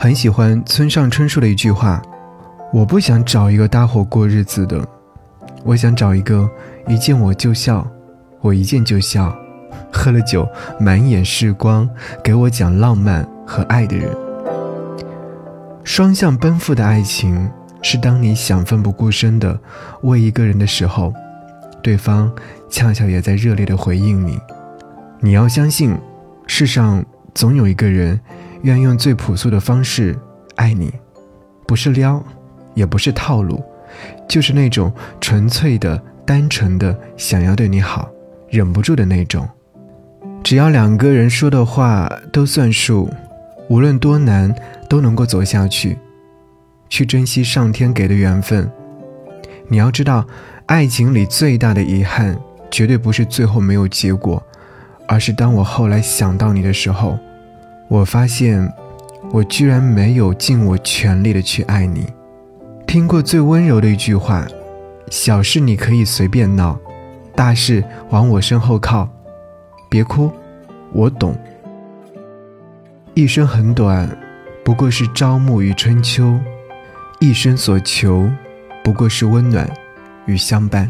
很喜欢村上春树的一句话：“我不想找一个搭伙过日子的，我想找一个一见我就笑，我一见就笑，喝了酒满眼是光，给我讲浪漫和爱的人。”双向奔赴的爱情，是当你想奋不顾身的为一个人的时候，对方恰巧也在热烈的回应你。你要相信，世上总有一个人。愿用最朴素的方式爱你，不是撩，也不是套路，就是那种纯粹的、单纯的想要对你好，忍不住的那种。只要两个人说的话都算数，无论多难都能够走下去，去珍惜上天给的缘分。你要知道，爱情里最大的遗憾，绝对不是最后没有结果，而是当我后来想到你的时候。我发现，我居然没有尽我全力的去爱你。听过最温柔的一句话：小事你可以随便闹，大事往我身后靠。别哭，我懂。一生很短，不过是朝暮与春秋；一生所求，不过是温暖与相伴。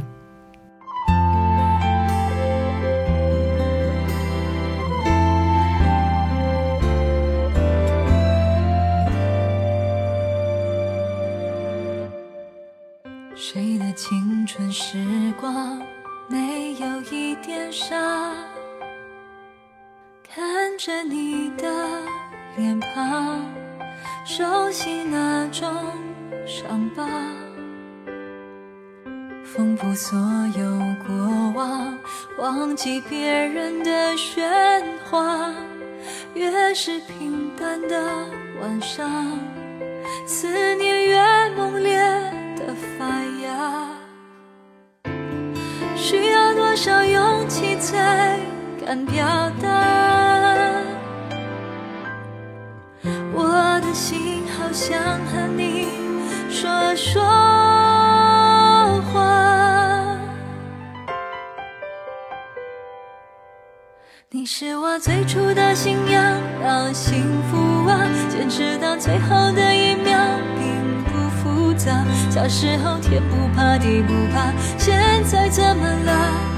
春时光没有一点傻？看着你的脸庞，熟悉那种伤疤，丰富所有过往，忘记别人的喧哗。越是平淡的晚上，思念越猛烈。少勇气才敢表达？我的心好想和你说说话。你是我最初的信仰，让幸福啊坚持到最后的一秒并不复杂。小时候天不怕地不怕，现在怎么了？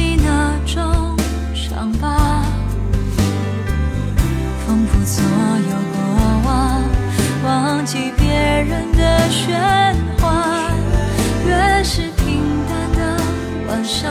起那种伤疤，缝补所有过往，忘记别人的喧哗。越是平淡的晚上，